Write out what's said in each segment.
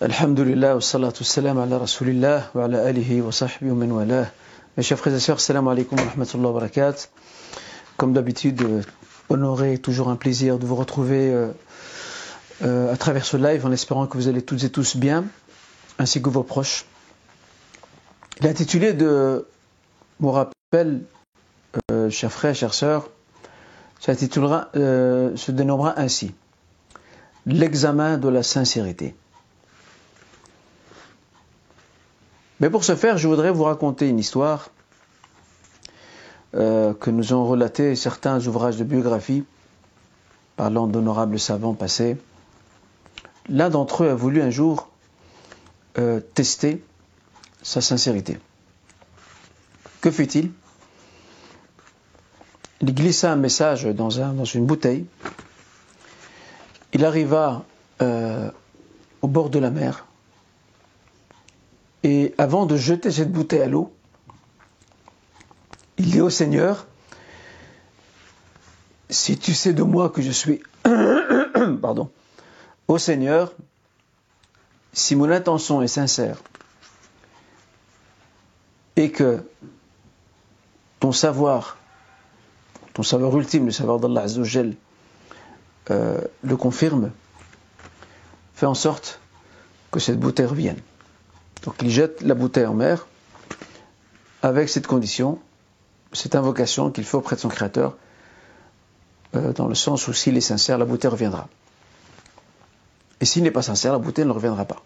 Alhamdulillah, wa salatu salam ala rasulillah wa ala alihi wa sahbihi wa man. Mes chers frères et sœurs, salam alaikum wa rahmatullahi wa barakatuh. Comme d'habitude, euh, honoré, toujours un plaisir de vous retrouver euh, euh, à travers ce live en espérant que vous allez toutes et tous bien, ainsi que vos proches. L'intitulé de mon rappel, chers frères, chères sœurs, s'intitulera, se dénommera ainsi L'examen de la sincérité. Mais pour ce faire, je voudrais vous raconter une histoire euh, que nous ont relaté certains ouvrages de biographie parlant d'honorables savants passés. L'un d'entre eux a voulu un jour euh, tester sa sincérité. Que fit-il Il glissa un message dans une bouteille. Il arriva euh, au bord de la mer. Et avant de jeter cette bouteille à l'eau, il dit au Seigneur, si tu sais de moi que je suis... Pardon. Ô Seigneur, si mon intention est sincère et que ton savoir, ton savoir ultime, le savoir d'Allah Azzawajal, euh, le confirme, fais en sorte que cette bouteille revienne. Donc il jette la bouteille en mer avec cette condition, cette invocation qu'il fait auprès de son Créateur, euh, dans le sens où s'il est sincère, la bouteille reviendra. Et s'il n'est pas sincère, la bouteille ne reviendra pas.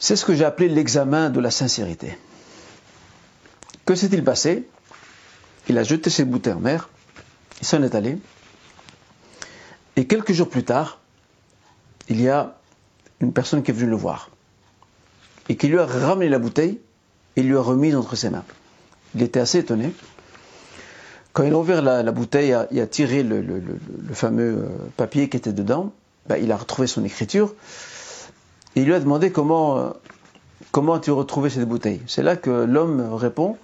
C'est ce que j'ai appelé l'examen de la sincérité. Que s'est-il passé? Il a jeté ses bouteilles en mer, il s'en est allé, et quelques jours plus tard, il y a une personne qui est venue le voir, et qui lui a ramené la bouteille et lui a remise entre ses mains. Il était assez étonné. Quand il a ouvert la, bouteille il a tiré le, fameux euh, papier qui était dedans, ben, il a retrouvé son écriture, et il lui a demandé comment, euh, comment as-tu retrouvé cette bouteille C'est là que l'homme répond,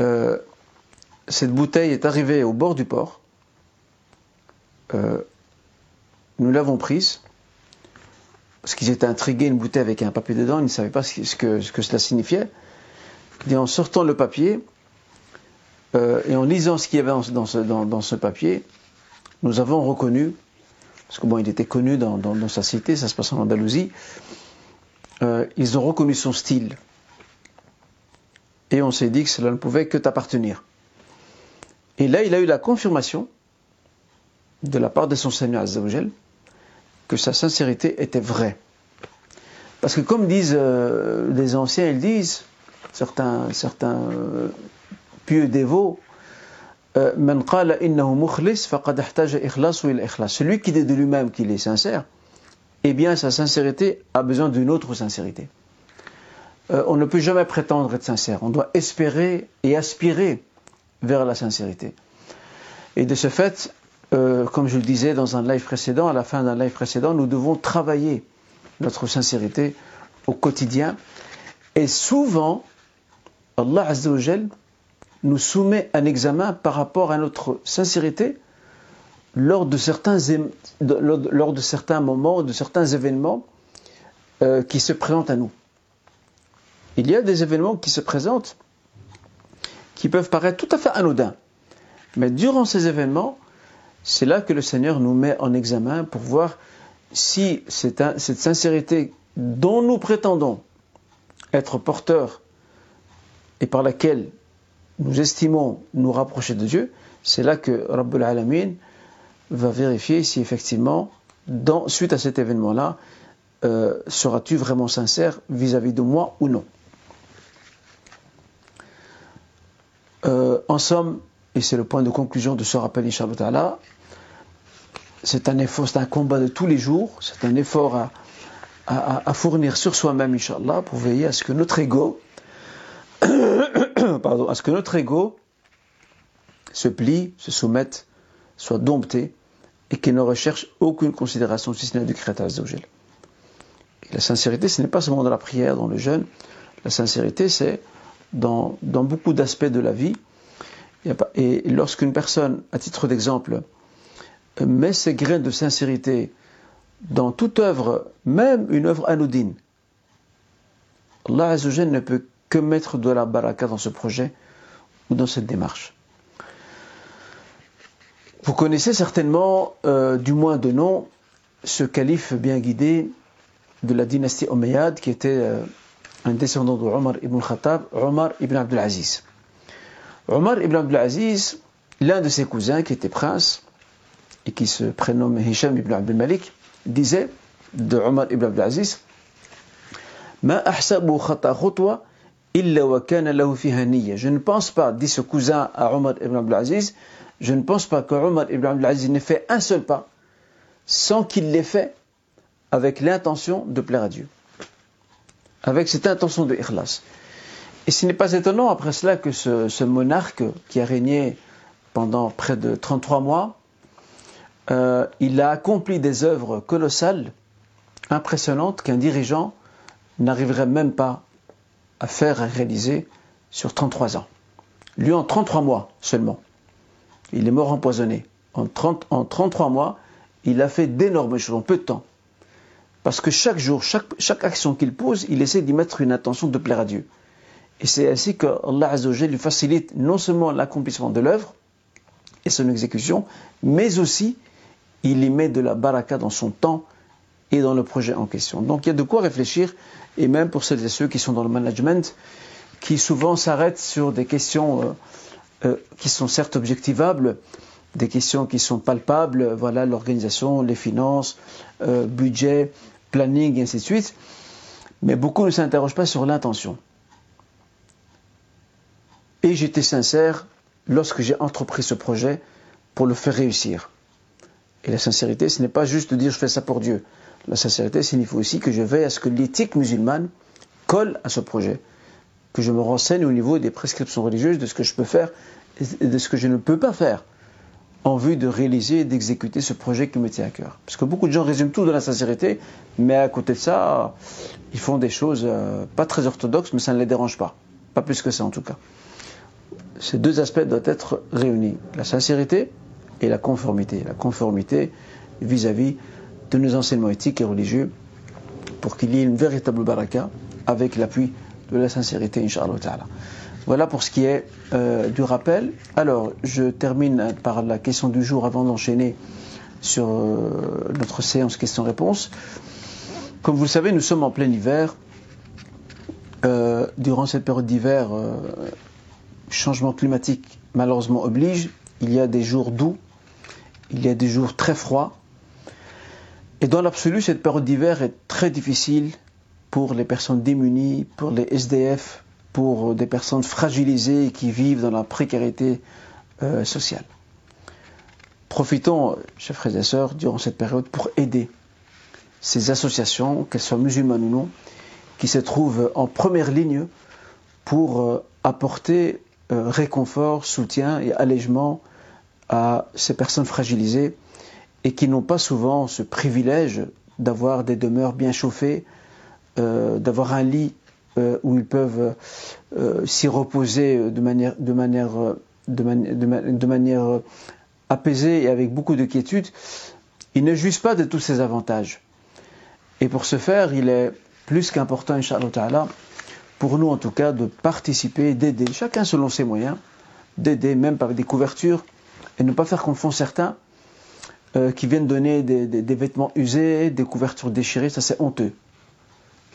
euh, cette bouteille est arrivée au bord du port, nous l'avons prise, parce qu'ils étaient intrigués, une bouteille avec un papier dedans, ils ne savaient pas ce que, ce que cela signifiait. Et en sortant le papier, euh, et en lisant ce qu'il y avait dans ce, papier, nous avons reconnu, parce que bon, il était connu dans sa cité, ça se passe en Andalousie, euh, ils ont reconnu son style. Et on s'est dit que cela ne pouvait que t'appartenir. Et là, il a eu la confirmation de la part de son Seigneur Azzawajal que sa sincérité était vraie. Parce que comme disent euh, les anciens, ils disent, certains, certains euh, pieux dévots, celui qui dit de lui-même qu'il est sincère, eh bien sa sincérité a besoin d'une autre sincérité. Euh, on ne peut jamais prétendre être sincère, on doit espérer et aspirer vers la sincérité. Et de ce fait, euh, comme je le disais dans un live précédent, à la fin d'un live précédent, nous devons travailler notre sincérité au quotidien. Et souvent, Allah Azzawajal nous soumet un examen par rapport à notre sincérité lors de certains, lors de certains moments, de certains événements euh, qui se présentent à nous. Il y a des événements qui se présentent qui peuvent paraître tout à fait anodins. Mais durant ces événements, c'est là que le Seigneur nous met en examen pour voir si un, cette sincérité dont nous prétendons être porteurs et par laquelle nous estimons nous rapprocher de Dieu, c'est là que Rabbul Alamin va vérifier si effectivement, suite à cet événement-là, euh, seras-tu vraiment sincère vis-à-vis -vis de moi ou non. Euh, En somme, et c'est le point de conclusion de ce rappel, Inch'Allah c'est un effort, c'est un combat de tous les jours, c'est un effort à, fournir sur soi-même, Inch'Allah, pour veiller à ce que notre ego, pardon, à ce que notre ego se plie, se soumette, soit dompté, et qu'il ne recherche aucune considération si ce n'est du Créateur Azzawajal. Et la sincérité, ce n'est pas seulement dans la prière, dans le jeûne, la sincérité, c'est dans beaucoup d'aspects de la vie, et lorsqu'une personne, à titre d'exemple, met ses graines de sincérité dans toute œuvre, même une œuvre anodine, Allah ne peut que mettre de la baraka dans ce projet ou dans cette démarche. Vous connaissez certainement, euh, du moins de nom, ce calife bien guidé de la dynastie Omeyyade qui était euh, un descendant de Omar ibn Khattab, Omar ibn Abdul Aziz. Omar ibn Abdul Aziz, l'un de ses cousins qui était prince et qui se prénomme Hisham ibn Abdul Malik, disait de Omar ibn Abdul Aziz Je ne pense pas, dit ce cousin à Omar ibn Abdul Aziz, je ne pense pas que Omar ibn Abdul Aziz n'ait fait un seul pas sans qu'il l'ait fait avec l'intention de plaire à Dieu. Avec cette intention de ikhlas. Et ce n'est pas étonnant après cela que ce, monarque qui a régné pendant près de 33 mois, euh, il a accompli des œuvres colossales, impressionnantes, qu'un dirigeant n'arriverait même pas à faire et réaliser sur 33 ans. Lui en 33 mois seulement. Il est mort empoisonné. En, 30, en 33 mois, il a fait d'énormes choses en peu de temps. Parce que chaque jour, chaque action qu'il pose, il essaie d'y mettre une intention de plaire à Dieu. Et c'est ainsi que Allah lui facilite non seulement l'accomplissement de l'œuvre et son exécution, mais aussi il y met de la baraka dans son temps et dans le projet en question. Donc il y a de quoi réfléchir, et même pour celles et ceux qui sont dans le management, qui souvent s'arrêtent sur des questions euh, euh, qui sont certes objectivables, des questions qui sont palpables, voilà l'organisation, les finances, euh, budget, planning, et ainsi de suite. Mais beaucoup ne s'interrogent pas sur l'intention. Et j'étais sincère lorsque j'ai entrepris ce projet pour le faire réussir. Et la sincérité, ce n'est pas juste de dire je fais ça pour Dieu. La sincérité signifie aussi que je veille à ce que l'éthique musulmane colle à ce projet, que je me renseigne au niveau des prescriptions religieuses de ce que je peux faire et de ce que je ne peux pas faire en vue de réaliser et d'exécuter ce projet qui me tient à cœur. Parce que beaucoup de gens résument tout dans la sincérité, mais à côté de ça, ils font des choses euh, pas très orthodoxes, mais ça ne les dérange pas. Pas plus que ça en tout cas. Ces deux aspects doivent être réunis. La sincérité et la conformité. La conformité vis-à-vis de nos enseignements éthiques et religieux pour qu'il y ait une véritable baraka avec l'appui de la sincérité, Inch'Allah. Voilà pour ce qui est euh, du rappel. Alors, je termine par la question du jour avant d'enchaîner sur euh, notre séance questions-réponses. Comme vous le savez, nous sommes en plein hiver. Euh, durant cette période d'hiver, changement climatique malheureusement oblige. Il y a des jours doux, il y a des jours très froids. Et dans l'absolu, cette période d'hiver est très difficile pour les personnes démunies, pour les SDF, pour des personnes fragilisées qui vivent dans la précarité euh, sociale. Profitons, chers frères et sœurs, durant cette période pour aider ces associations, qu'elles soient musulmanes ou non, qui se trouvent en première ligne pour euh, apporter réconfort, soutien et allègement à ces personnes fragilisées et qui n'ont pas souvent ce privilège d'avoir des demeures bien chauffées, d'avoir un lit euh, où ils peuvent euh, s'y reposer de manière, de manière, de, manière apaisée et avec beaucoup de quiétude, ils ne jouissent pas de tous ces avantages. Et pour ce faire, il est plus qu'important, Inch'Allah pour nous en tout cas, de participer, d'aider, chacun selon ses moyens, d'aider même par des couvertures, et ne pas faire font certains euh, qui viennent donner des, vêtements usés, des couvertures déchirées, ça c'est honteux.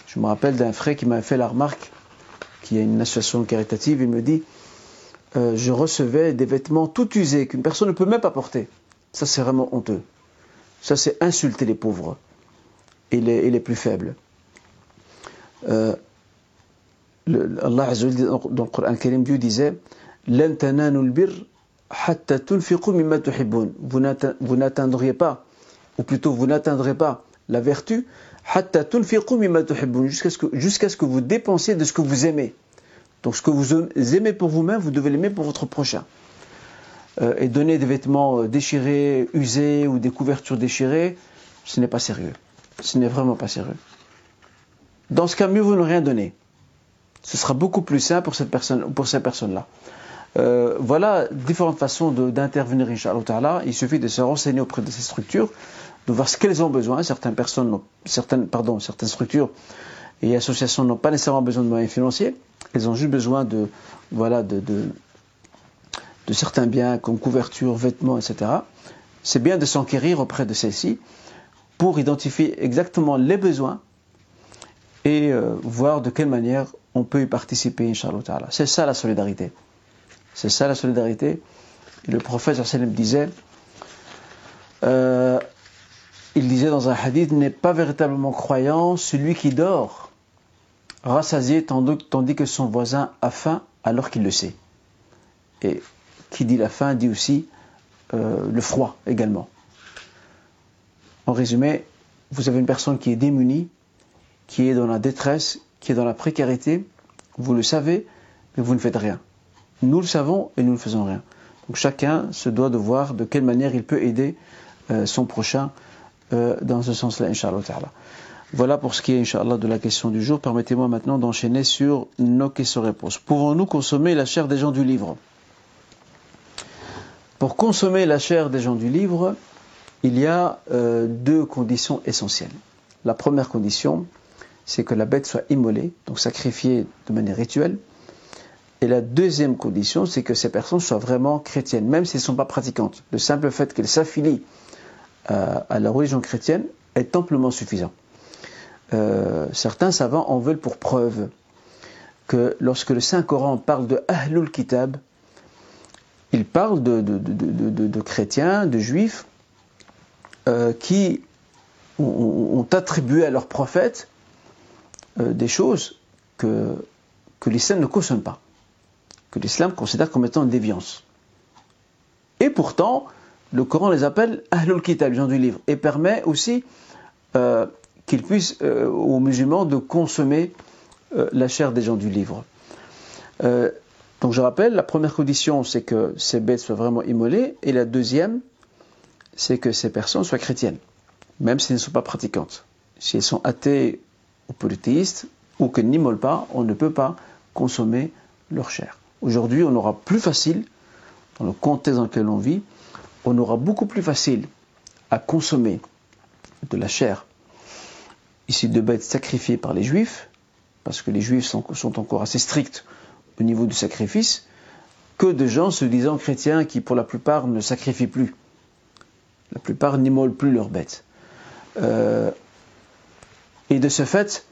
Je me rappelle d'un frère qui m'a fait la remarque, qui a une association caritative, il me dit euh, Je recevais des vêtements tout usés qu'une personne ne peut même pas porter. Ça, c'est vraiment honteux. Ça, c'est insulter les pauvres et les, les plus faibles. Euh, Allah dans le Coran Karim, Dieu disait Vous n'atteindriez pas, ou plutôt vous n'atteindrez pas la vertu jusqu'à ce, que, jusqu'à ce que vous dépensiez de ce que vous aimez. Donc ce que vous aimez pour vous-même, vous devez l'aimer pour votre prochain. Euh, et donner des vêtements euh, déchirés, usés ou des couvertures déchirées, ce n'est pas sérieux. Ce n'est vraiment pas sérieux. Dans ce cas, mieux vous ne rien donner. Ce sera beaucoup plus simple pour cette personne, pour ces personnes-là. Euh, voilà différentes façons d'intervenir, Inch'Allah. Il suffit de se renseigner auprès de ces structures de voir ce qu'elles ont besoin. Certaines personnes, certaines, pardon, certaines structures et associations n'ont pas nécessairement besoin de moyens financiers. Elles ont juste besoin de, voilà, de certains biens comme couverture, vêtements, etc. C'est bien de s'enquérir auprès de celles-ci pour identifier exactement les besoins et euh, voir de quelle manière on peut y participer, Inch'Allah. C'est ça la solidarité. C'est ça la solidarité. Le prophète sallam disait, euh, il disait dans un hadith, n'est pas véritablement croyant celui qui dort, rassasié tandis que son voisin a faim alors qu'il le sait. Et qui dit la faim dit aussi euh, le froid également. En résumé, vous avez une personne qui est démunie, qui est dans la détresse, qui est dans la précarité, vous le savez, mais vous ne faites rien. Nous le savons et nous ne faisons rien. Donc chacun se doit de voir de quelle manière il peut aider euh, son prochain euh, dans ce sens-là, Inch'Allah. Voilà pour ce qui est, Inch'Allah, de la question du jour. Permettez-moi maintenant d'enchaîner sur nos questions-réponses. Pouvons-nous consommer la chair des gens du livre? Pour consommer la chair des gens du livre, il y a euh, deux conditions essentielles. La première condition, c'est que la bête soit immolée, donc sacrifiée de manière rituelle. Et la deuxième condition, c'est que ces personnes soient vraiment chrétiennes, même si elles ne sont pas pratiquantes. Le simple fait qu'elles s'affilient euh, à la religion chrétienne est amplement suffisant. Euh, certains savants en veulent pour preuve que lorsque le Saint-Coran parle de Ahlul Kitab, il parle de, chrétiens, de juifs, euh, qui ont, attribué à leurs prophètes euh, des choses que, que l'islam ne cautionne pas, que l'islam considère comme étant une déviance. Et pourtant, le Coran les appelle Ahlul Kitab, les gens du livre, et permet aussi euh, qu'ils puissent, euh, aux musulmans, de consommer la chair des gens du livre. donc je rappelle, la première condition, c'est que ces bêtes soient vraiment immolées, et la deuxième, c'est que ces personnes soient chrétiennes, même si elles ne sont pas pratiquantes. Si elles sont athées ou polythéistes, ou qu'elles n'immolent pas, on ne peut pas consommer leur chair. Aujourd'hui, on aura plus facile, dans le contexte dans lequel on vit, on aura beaucoup plus facile à consommer de la chair ici de bêtes sacrifiées par les juifs, parce que les juifs sont, sont, encore assez stricts au niveau du sacrifice, que de gens se disant chrétiens qui pour la plupart ne sacrifient plus. La plupart n'immolent plus leurs bêtes. Euh, et de ce fait,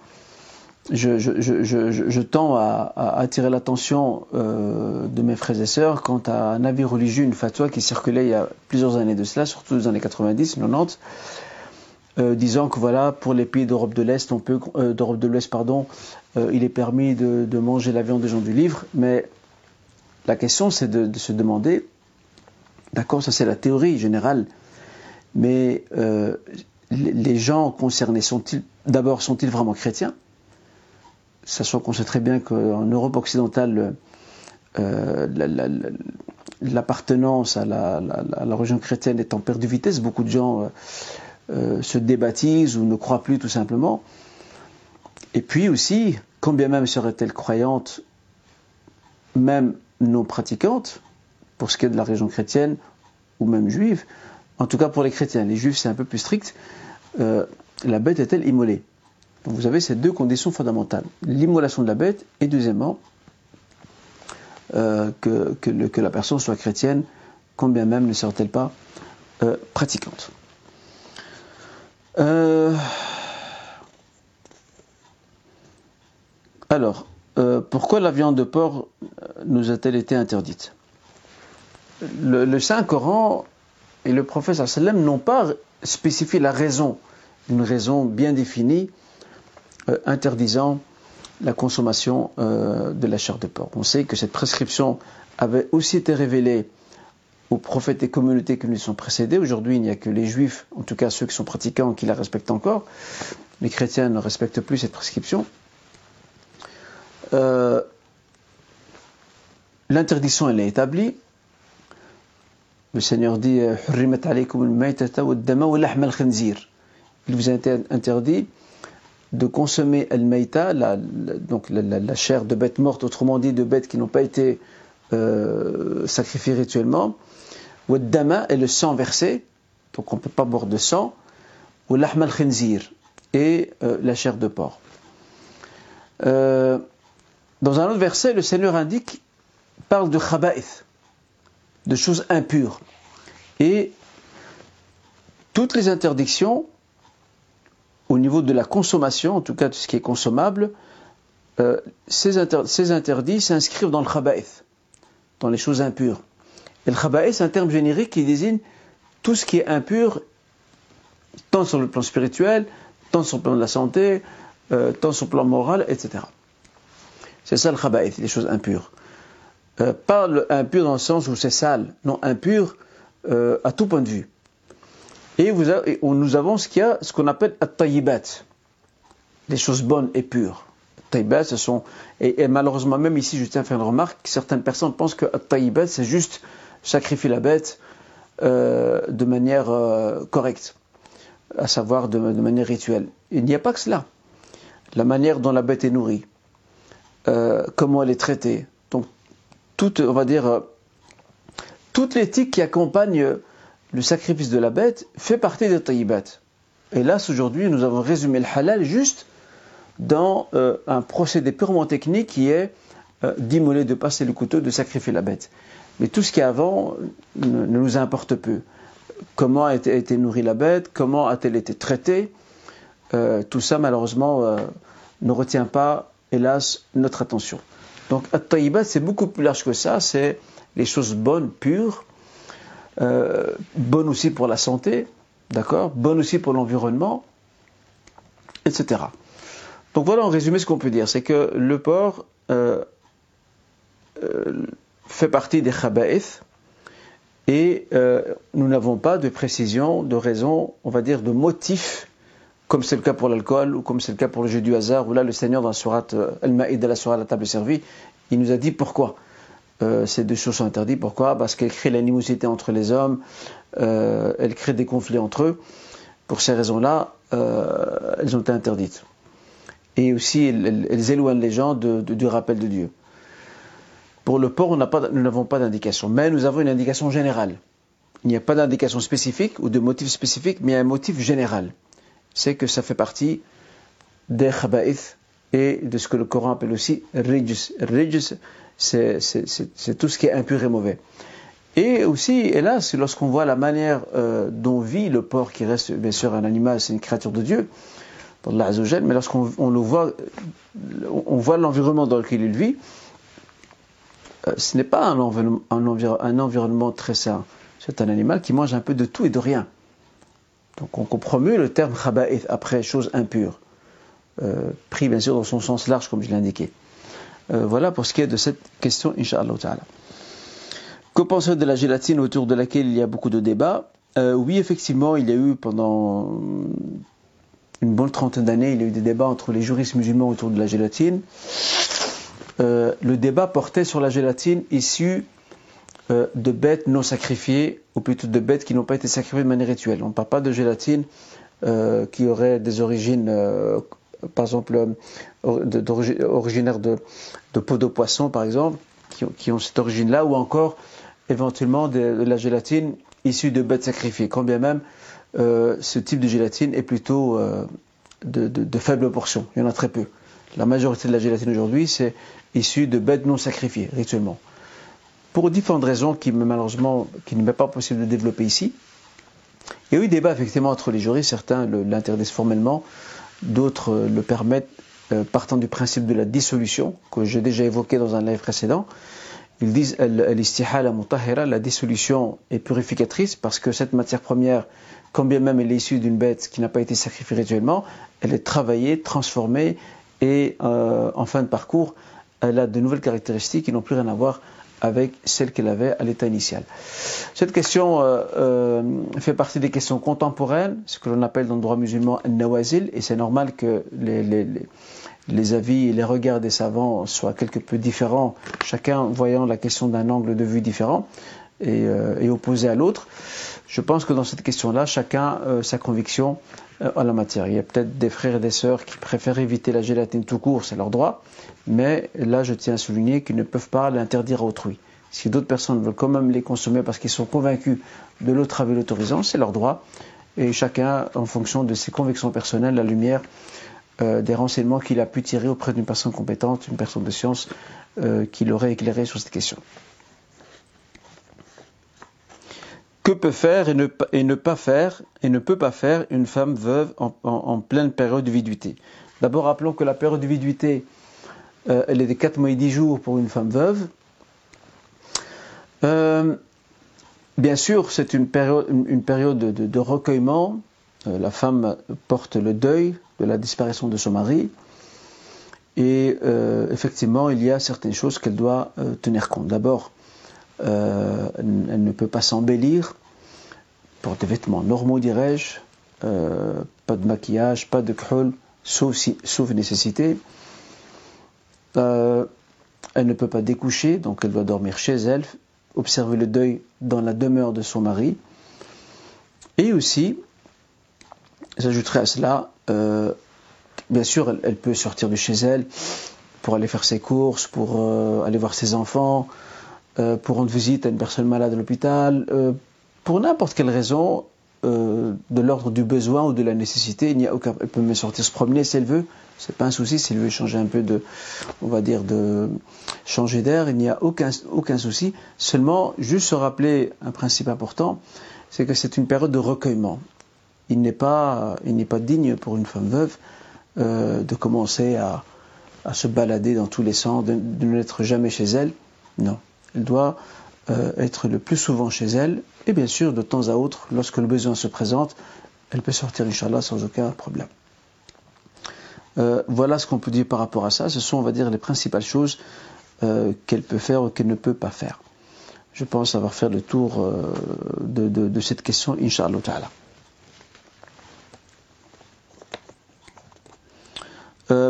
je, tends à, attirer l'attention euh, de mes frères et sœurs quant à un avis religieux, une fatwa qui circulait il y a plusieurs années de cela, surtout dans les années 90, 90, euh, disant que voilà, pour les pays d'Europe de l'Est, on peut, euh, d'Europe de l'Ouest, pardon, il est permis de, manger la viande des gens du livre, mais la question c'est de, se demander, d'accord, ça c'est la théorie générale, mais les gens concernés sont-ils d'abord sont-ils vraiment chrétiens? Sachant qu'on sait très bien qu'en Europe occidentale, euh, l'appartenance à la, religion chrétienne est en perte de vitesse. Beaucoup de gens euh, euh, se débaptisent ou ne croient plus tout simplement. Et puis aussi, combien même serait-elle croyante, même non pratiquante, pour ce qui est de la religion chrétienne ou même juive, en tout cas pour les chrétiens, les juifs c'est un peu plus strict, euh, la bête est-elle immolée? Vous avez ces deux conditions fondamentales. L'immolation de la bête et deuxièmement, euh, que, que, la personne soit chrétienne, combien même ne serait-elle pas euh, pratiquante. alors, pourquoi la viande de porc nous a-t-elle été interdite? Le, Saint-Coran et le prophète sallam n'ont pas spécifié la raison, une raison bien définie, euh, interdisant la consommation euh, de la chair de porc. On sait que cette prescription avait aussi été révélée aux prophètes et communautés qui nous sont précédés. Aujourd'hui, il n'y a que les juifs, en tout cas ceux qui sont pratiquants, qui la respectent encore. Les chrétiens ne respectent plus cette prescription. Euh, l'interdiction, elle est établie. Le Seigneur dit Il vous a été interdit de consommer al-maïta, la, donc la, chair de bêtes mortes, autrement dit de bêtes qui n'ont pas été euh, sacrifiées rituellement. Ou dama est le sang versé, donc on ne peut pas boire de sang. ou l'ahmal khinzir, et euh, la chair de porc. Euh, dans un autre verset, le Seigneur indique, parle de khaba'ith, de choses impures. Et toutes les interdictions, au niveau de la consommation, en tout cas tout ce qui est consommable, euh, ces, interdits s'inscrivent dans le khaba'ith, dans les choses impures. Et le khaba'ith, c'est un terme générique qui désigne tout ce qui est impur, tant sur le plan spirituel, tant sur le plan de la santé, euh, tant sur le plan moral, etc. C'est ça le khaba'ith, les choses impures. Euh, pas impur dans le sens où c'est sale, non, impur euh, à tout point de vue. Et, vous nous avons ce qu'il y a, ce qu'on appelle at-tayyibat, les choses bonnes et pures. Tayyibat, ce sont, et, malheureusement même ici, je tiens à faire une remarque, certaines personnes pensent que at-tayyibat, c'est juste sacrifier la bête euh, de manière correcte, à savoir de, de manière rituelle. Il n'y a pas que cela. La manière dont la bête est nourrie, comment elle est traitée. Toute, on va dire, euh, toute l'éthique qui accompagne le sacrifice de la bête fait partie des tayyibat. Là, aujourd'hui, nous avons résumé le halal juste dans euh, un procédé purement technique qui est d'immoler, de passer le couteau, de sacrifier la bête. Mais tout ce qui est avant ne, nous importe peu. Comment a été, nourrie la bête, comment a-t-elle été traitée, tout ça malheureusement ne retient pas hélas, notre attention. Donc, at c'est beaucoup plus large que ça, c'est les choses bonnes, pures, euh, bonnes aussi pour la santé, d'accord, bonnes aussi pour l'environnement, etc. Donc voilà en résumé ce qu'on peut dire, c'est que le porc euh, euh, fait partie des khaba'ith et nous n'avons pas de précision, de raison, on va dire de motif comme c'est le cas pour l'alcool, ou comme c'est le cas pour le jeu du hasard, où là le Seigneur dans la sourate euh, Al-Ma'id, la sourate la table servie, il nous a dit pourquoi euh, ces deux choses sont interdites. Pourquoi? Parce qu'elles créent l'animosité entre les hommes, euh, elles créent des conflits entre eux. Pour ces raisons-là, elles ont été interdites. Et aussi, elles, éloignent les gens du rappel de Dieu. Pour le porc, nous n'avons pas d'indication, mais nous avons une indication générale. Il n'y a pas d'indication spécifique ou de motif spécifique, mais un motif général c'est que ça fait partie des khaba'ith et de ce que le Coran appelle aussi rijus. Rijus, c'est tout ce qui est impur et mauvais. Et aussi, hélas, lorsqu'on voit la manière euh, dont vit le porc, qui reste bien sûr un animal, c'est une créature de Dieu, mais lorsqu'on le voit, on voit l'environnement dans lequel il vit, euh, ce n'est pas un, un environnement très sain. C'est un animal qui mange un peu de tout et de rien. Donc on comprend le terme khaba'ith après chose impure, euh, pris bien sûr dans son sens large comme je l'ai indiqué. Euh, voilà pour ce qui est de cette question, Inch'Allah. Que pensez de la gélatine autour de laquelle il y a beaucoup de débats? Euh, Oui, effectivement, il y a eu pendant une bonne trentaine d'années, il y a eu des débats entre les juristes musulmans autour de la gélatine. le débat portait sur la gélatine issue euh, de bêtes non sacrifiées, ou plutôt de bêtes qui n'ont pas été sacrifiées de manière rituelle. On ne parle pas de gélatine euh, qui aurait des origines, euh, par exemple, originaires de, peau de poisson, par exemple, qui, ont cette origine-là, ou encore éventuellement de, la gélatine issue de bêtes sacrifiées, quand bien même ce type de gélatine est plutôt de, de, faible portion. Il y en a très peu. La majorité de la gélatine aujourd'hui, c'est issu de bêtes non sacrifiées, rituellement pour différentes raisons qui malheureusement qui ne m'est pas possible de développer ici. Il y a eu débat effectivement entre les juristes, certains l'interdisent formellement, d'autres euh, le permettent euh, partant du principe de la dissolution que j'ai déjà évoqué dans un live précédent. Ils disent la dissolution est purificatrice parce que cette matière première, quand bien même elle est issue d'une bête qui n'a pas été sacrifiée rituellement, elle est travaillée, transformée et euh, en fin de parcours, elle a de nouvelles caractéristiques qui n'ont plus rien à voir avec celle qu'elle avait à l'état initial. Cette question euh, euh, fait partie des questions contemporaines, ce que l'on appelle dans le droit musulman nawazil, et c'est normal que les, les, les, avis et les regards des savants soient quelque peu différents, chacun voyant la question d'un angle de vue différent et, euh, et opposé à l'autre. Je pense que dans cette question-là, chacun a sa conviction en la matière. Il y a peut-être des frères et des sœurs qui préfèrent éviter la gélatine tout court, c'est leur droit mais là je tiens à souligner qu'ils ne peuvent pas l'interdire à autrui. Si d'autres personnes veulent quand même les consommer parce qu'ils sont convaincus de l'autre avis l'autorisant, c'est leur droit. et chacun en fonction de ses convictions personnelles, la lumière euh, des renseignements qu'il a pu tirer auprès d'une personne compétente, une personne de science euh, qui l'aurait éclairé sur cette question. Que peut faire et ne, et ne, pas faire et ne peut pas faire une femme veuve en, pleine période de viduité? D'abord, rappelons que la période de viduité, euh, elle est de 4 mois et 10 jours pour une femme veuve. Bien sûr, c'est une période, une période de, recueillement. Euh, la femme porte le deuil de la disparition de son mari. Et euh, effectivement, il y a certaines choses qu'elle doit euh, tenir compte. D'abord, elle ne peut pas s'embellir pour des vêtements normaux, dirais-je. pas de maquillage, pas de krul, sauf, sauf nécessité. elle ne peut pas découcher, donc elle doit dormir chez elle, observer le deuil dans la demeure de son mari. Et aussi, j'ajouterai à cela, euh, bien sûr, elle, peut sortir de chez elle pour aller faire ses courses, pour euh, aller voir ses enfants, euh, pour rendre visite à une personne malade à l'hôpital, pour n'importe quelle raison, de l'ordre du besoin ou de la nécessité, il n'y a aucun, elle peut même sortir se promener si elle veut, c'est pas un souci s'il veut changer un peu de, on va dire de changer d'air, il n'y a aucun aucun souci. Seulement, juste se rappeler un principe important, c'est que c'est une période de recueillement. Il n'est pas il n'est pas digne pour une femme veuve euh, de commencer à, à se balader dans tous les sens, de, n'être jamais chez elle. Non, elle doit euh, être le plus souvent chez elle, et bien sûr, de temps à autre, lorsque le besoin se présente, elle peut sortir, Inch'Allah, sans aucun problème. Euh, voilà ce qu'on peut dire par rapport à ça. Ce sont, on va dire, les principales choses euh, qu'elle peut faire ou qu'elle ne peut pas faire. Je pense avoir fait le tour de, cette question, Inch'Allah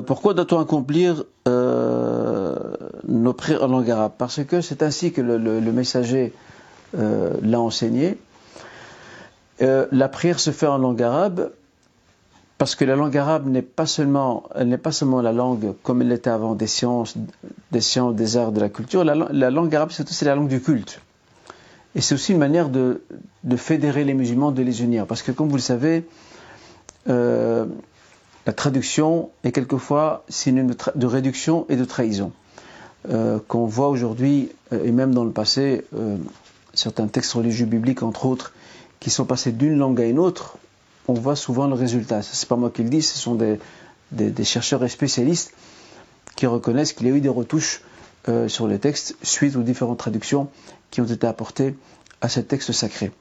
pourquoi doit-on accomplir nos prières en langue arabe Parce que c'est ainsi que le, messager l'a enseigné. la prière se fait en langue arabe parce que la langue arabe n'est pas seulement, elle n'est pas seulement la langue comme elle était avant des sciences, des sciences, des arts, de la culture. La, langue arabe, c'est aussi la langue du culte. Et c'est aussi une manière de, fédérer les musulmans, de les unir. Parce que comme vous le savez, euh, la traduction est quelquefois synonyme de, réduction et de trahison. Euh, qu'on voit aujourd'hui, euh, et même dans le passé, certains textes religieux bibliques, entre autres, qui sont passés d'une langue à une autre, on voit souvent le résultat. Ce n'est pas moi qui le dis, ce sont des, chercheurs et spécialistes qui reconnaissent qu'il y a eu des retouches euh, sur les textes suite aux différentes traductions qui ont été apportées à ces textes sacrés.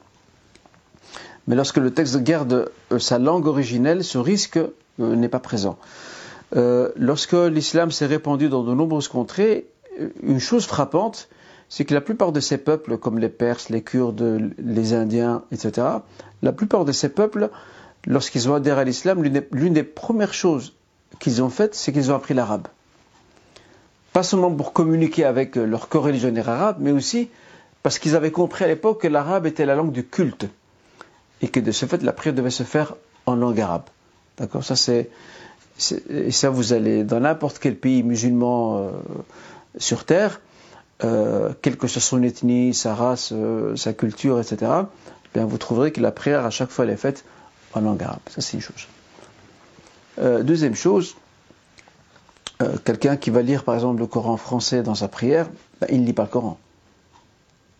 Mais lorsque le texte garde euh, sa langue originelle, ce risque euh, n'est pas présent. lorsque l'islam s'est répandu dans de nombreuses contrées, une chose frappante, c'est que la plupart de ces peuples, comme les Perses, les Kurdes, les Indiens, etc., la plupart de ces peuples, lorsqu'ils ont adhéré à l'islam, l'une des, premières choses qu'ils ont faites, c'est qu'ils ont appris l'arabe. Pas seulement pour communiquer avec leur coreligionnaire arabe, mais aussi parce qu'ils avaient compris à l'époque que l'arabe était la langue du culte et que de ce fait, la prière devait se faire en langue arabe. D'accord? Ça, c'est. Et ça, vous allez dans n'importe quel pays musulman euh, sur terre, euh, quelle que soit son ethnie, sa race, euh, sa culture, etc., bien vous trouverez que la prière à chaque fois elle est faite en langue arabe. Ça c'est une chose. Euh, deuxième chose, quelqu'un qui va lire par exemple le Coran français dans sa prière, ben, il ne lit pas le Coran.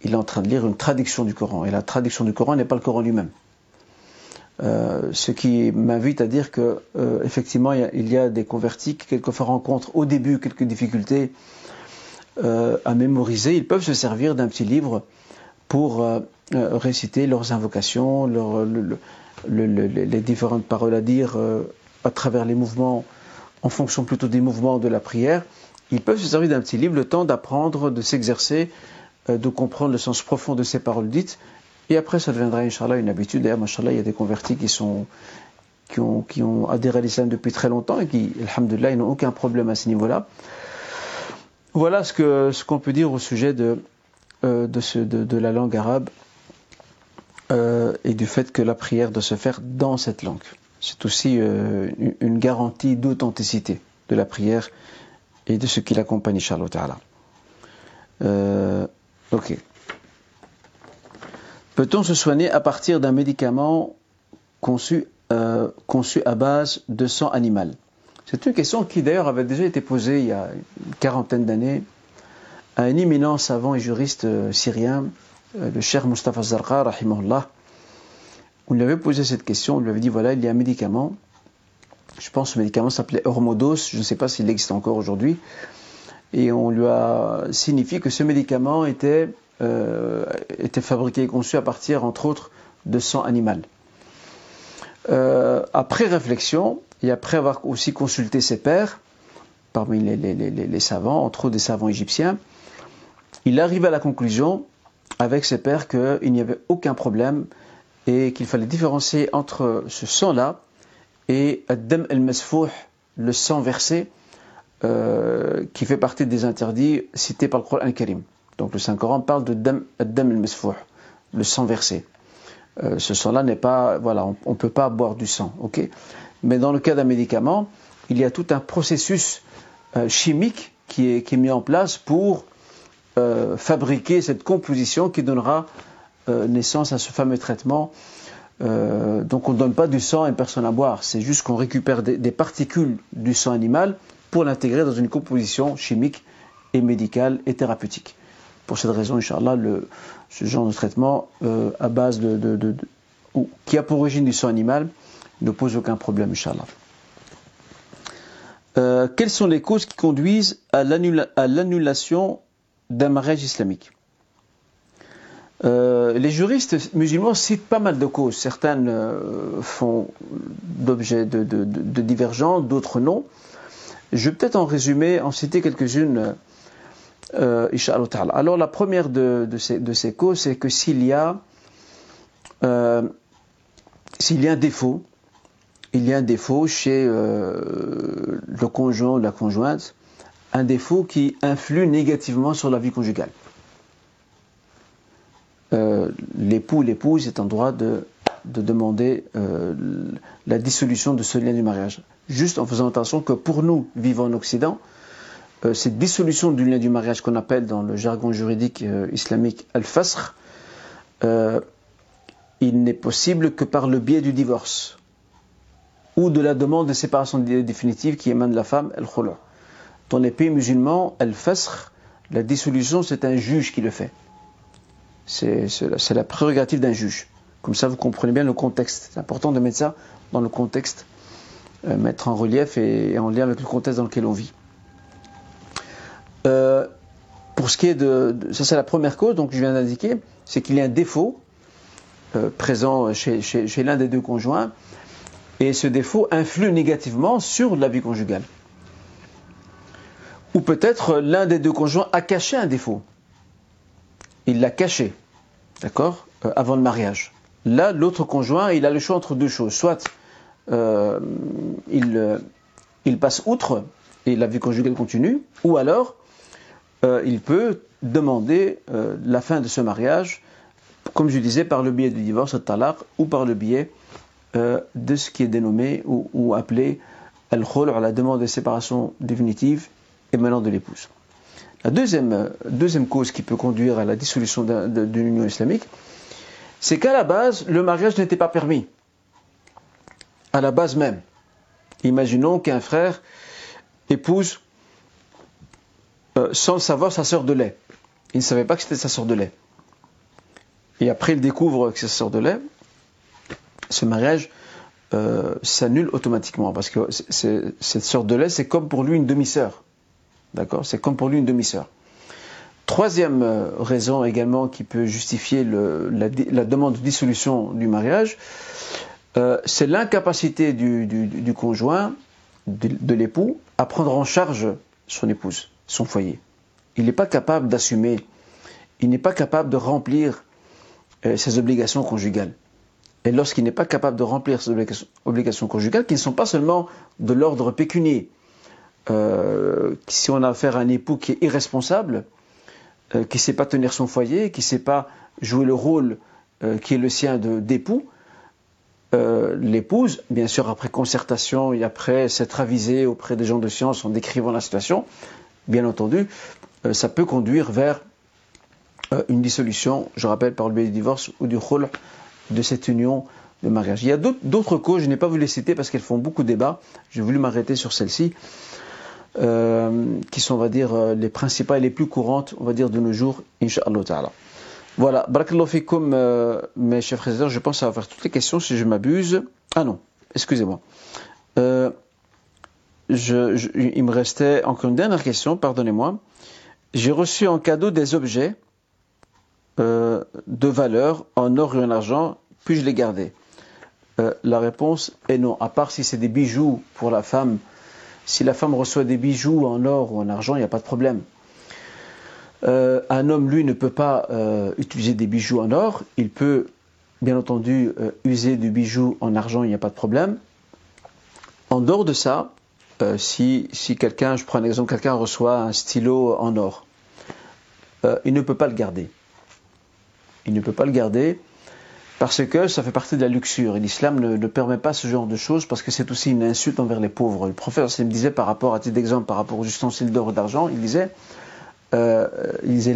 Il est en train de lire une traduction du Coran. Et la traduction du Coran n'est pas le Coran lui-même. ce qui m'invite à dire que effectivement il y, a, des convertis qui quelquefois rencontrent au début quelques difficultés euh, à mémoriser, ils peuvent se servir d'un petit livre pour euh, euh, réciter leurs invocations, les différentes paroles à dire à travers les mouvements, en fonction plutôt des mouvements de la prière. Ils peuvent se servir d'un petit livre le temps d'apprendre, de s'exercer, de comprendre le sens profond de ces paroles dites. Et après, ça deviendra, Inch'Allah, une habitude. D'ailleurs, Inch'Allah, il y a des convertis qui sont qui ont, qui ont adhéré à l'islam depuis très longtemps et qui, alhamdulillah, ils n'ont aucun problème à ce niveau-là. Voilà ce qu'on peut dire au sujet de euh, la langue arabe euh, et du fait que la prière doit se faire dans cette langue. C'est aussi euh, une garantie d'authenticité de la prière et de ce qui l'accompagne, Inch'Allah ok. Peut-on se soigner à partir d'un médicament conçu à base de sang animal? C'est une question qui d'ailleurs avait déjà été posée il y a une quarantaine d'années à un éminent savant et juriste syrien, le cher Mustafa Zarqa, rahimahullah. On lui avait posé cette question, on lui avait dit voilà, il y a un médicament je pense que ce médicament s'appelait Hormodos, je ne sais pas s'il existe encore aujourd'hui, et on lui a signifié que ce médicament était, euh, fabriqué et conçu à partir, entre autres, de sang animal. Euh, après réflexion, et après avoir aussi consulté ses pairs, parmi les, savants, entre autres des savants égyptiens, il arrive à la conclusion, avec ses pairs, qu'il n'y avait aucun problème et qu'il fallait différencier entre ce sang-là et Ad-Dam al-Masfouh, le sang versé, euh, qui fait partie des interdits cités par le Coran Karim. Donc le Saint-Coran parle de Dam, al-Masfouh, le sang versé. Euh, ce sang-là n'est pas, voilà, on ne peut pas boire du sang, ok? Mais dans le cas d'un médicament, il y a tout un processus euh, chimique qui est, mis en place pour fabriquer cette composition qui donnera naissance à ce fameux traitement euh, donc on ne donne pas du sang à une personne à boire, c'est juste qu'on récupère des, particules du sang animal pour l'intégrer dans une composition chimique et médicale et thérapeutique. Pour cette raison, Inch'Allah, ce genre de traitement euh, à base de, qui a pour origine du sang animal ne pose aucun problème, Inch'Allah. Euh, quelles sont les causes qui conduisent à l'annulation d'un mariage islamique euh, les juristes musulmans citent pas mal de causes. Certaines euh, font d'objet de, de, de, divergence, d'autres non. Je vais peut-être en résumer, en citer quelques-unes, euh, Alors la première de, ces, ces causes, c'est que s'il y a s'il y a un défaut, il y a un défaut chez le conjoint ou la conjointe, un défaut qui influe négativement sur la vie conjugale. Euh, l'époux ou l'épouse est en droit de, demander euh, la dissolution de ce lien du mariage. Juste en faisant attention que pour nous, vivant en Occident, euh, cette dissolution du lien du mariage qu'on appelle dans le jargon juridique islamique al-fasr, il n'est possible que par le biais du divorce ou de la demande de séparation définitive qui émane de la femme, al-khulu'. Dans les pays musulmans, al-fasr, la dissolution, c'est un juge qui le fait. C'est la prérogative d'un juge. Comme ça, vous comprenez bien le contexte. C'est important de mettre ça dans le contexte, euh, mettre en relief et, en lien avec le contexte dans lequel on vit. Euh, pour ce qui est de, ça c'est la première cause, donc je viens d'indiquer, c'est qu'il y a un défaut euh, présent chez l'un des deux conjoints, et ce défaut influe négativement sur la vie conjugale. Ou peut-être l'un des deux conjoints a caché un défaut il l'a caché, d'accord, euh, avant le mariage. Là, l'autre conjoint, il a le choix entre deux choses. Soit euh, il, euh, il, passe outre et la vie conjugale continue, ou alors il peut demander la fin de ce mariage, comme je disais, par le biais du divorce, ou par le biais de ce qui est dénommé ou, appelé al-khul, la demande de séparation définitive et maintenant de l'épouse. La deuxième, deuxième cause qui peut conduire à la dissolution d'une union islamique, c'est qu'à la base, le mariage n'était pas permis. À la base même. Imaginons qu'un frère épouse euh, sans le savoir sa sœur de lait. Il ne savait pas que c'était sa sœur de lait. Et après, il découvre que c'est sa sœur de lait. Ce mariage euh, s'annule automatiquement parce que cette sœur de lait, c'est comme pour lui une demi-sœur. D'accord? C'est comme pour lui une demi-sœur. Troisième euh, raison également qui peut justifier la, demande de dissolution du mariage, euh, c'est l'incapacité du, conjoint, de, l'époux, à prendre en charge son épouse, son foyer. Il n'est pas capable d'assumer, il n'est pas capable de remplir ses obligations conjugales. Et lorsqu'il n'est pas capable de remplir ses obligations conjugales, qui ne sont pas seulement de l'ordre pécunier, euh, si on a affaire à un époux qui est irresponsable, euh, qui ne sait pas tenir son foyer, qui ne sait pas jouer le rôle euh, qui est le sien d'époux, l'épouse, bien sûr après concertation et après s'être avisée auprès des gens de science en décrivant la situation, bien entendu, ça peut conduire vers une dissolution, je rappelle par le biais du divorce ou du rôle de cette union le mariage. Il y a d'autres causes, je n'ai pas voulu les citer parce qu'elles font beaucoup de débats. J'ai voulu m'arrêter sur celles-ci, euh, qui sont, on va dire, euh, les principales et les plus courantes, on va dire, de nos jours, Inch'Allah ta'ala. Voilà, barakallahu fikum, euh, mes chers frères je pense avoir toutes les questions si je m'abuse. Ah non, excusez-moi. Euh, il me restait encore une dernière question, pardonnez-moi. J'ai reçu en cadeau des objets euh, de valeur en or et en argent, puis-je les garder? Euh, La réponse est non, à part si c'est des bijoux pour la femme. Si la femme reçoit des bijoux en or ou en argent, il n'y a pas de problème. Euh, un homme, lui, ne peut pas utiliser des bijoux en or. Il peut, bien entendu, user du bijou en argent, il n'y a pas de problème. En dehors de ça, euh, si, si quelqu'un, je prends un exemple, quelqu'un reçoit un stylo en or, euh, il ne peut pas le garder. Il ne peut pas le garder parce que ça fait partie de la luxure. Et l'islam ne, permet pas ce genre de choses parce que c'est aussi une insulte envers les pauvres. Le prophète me disait par rapport, à titre d'exemple, par rapport aux ustensiles d'or et d'argent, il disait, euh, il disait.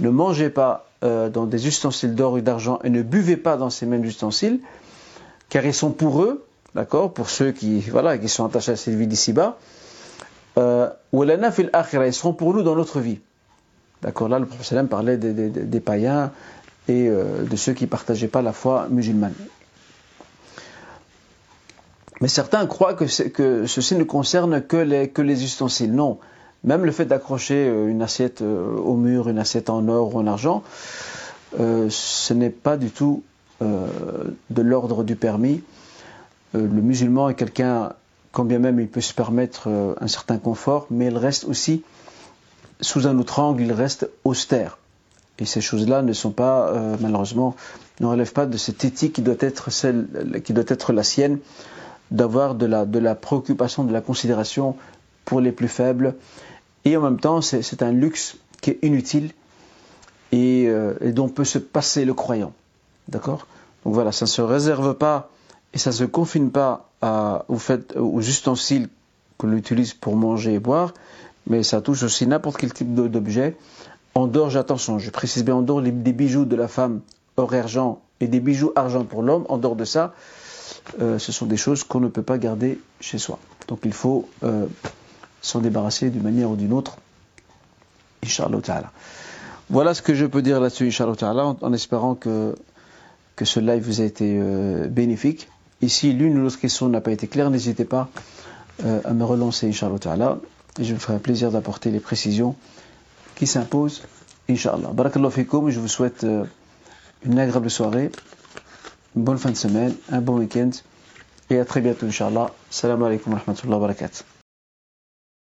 Ne mangez pas euh, dans des ustensiles d'or et d'argent et ne buvez pas dans ces mêmes ustensiles, car ils sont pour eux, d'accord, pour ceux qui, voilà, qui sont attachés à cette vie d'ici-bas, euh, ils seront pour nous dans notre vie. D'accord, là le prophète parlait des, païens et euh, de ceux qui ne partageaient pas la foi musulmane. Mais certains croient que, ceci ne concerne que les, ustensiles. Non, même le fait d'accrocher euh, une assiette euh, au mur, une assiette en or ou en argent, ce n'est pas du tout de l'ordre du permis. Le musulman est quelqu'un, quand bien même il peut se permettre un certain confort, mais il reste aussi, sous un autre angle, il reste austère. Et ces choses-là ne sont pas, malheureusement, ne relèvent pas de cette éthique qui doit être celle, qui doit être la sienne, d'avoir de la, de la préoccupation, de la considération pour les plus faibles, et en même temps, c'est un luxe qui est inutile euh, et, dont peut se passer le croyant. D'accord? Donc voilà, ça ne se réserve pas et ça ne se confine pas à, aux ustensiles que l'on utilise pour manger et boire, mais ça touche aussi n'importe quel type d'objet. En dehors, attention, je précise bien en dehors des bijoux de la femme or argent et des bijoux argent pour l'homme, en dehors de ça, euh, ce sont des choses qu'on ne peut pas garder chez soi. Donc il faut euh, s'en débarrasser d'une manière ou d'une autre. Inch'Allah. Voilà ce que je peux dire là-dessus, Inch'Allah ta'ala, en, espérant que, que ce live vous a été euh, bénéfique. Ici, l'une ou l'autre question n'a pas été claire, n'hésitez pas euh, à me relancer, Inch'Allah et je me ferai plaisir d'apporter les précisions qui s'imposent, Inch'Allah. Barakallahu fikum, je vous souhaite euh, une agréable soirée, une bonne fin de semaine, un bon week-end, et à très bientôt, Inch'Allah. Salam alaikum wa rahmatullahi wa barakatuh.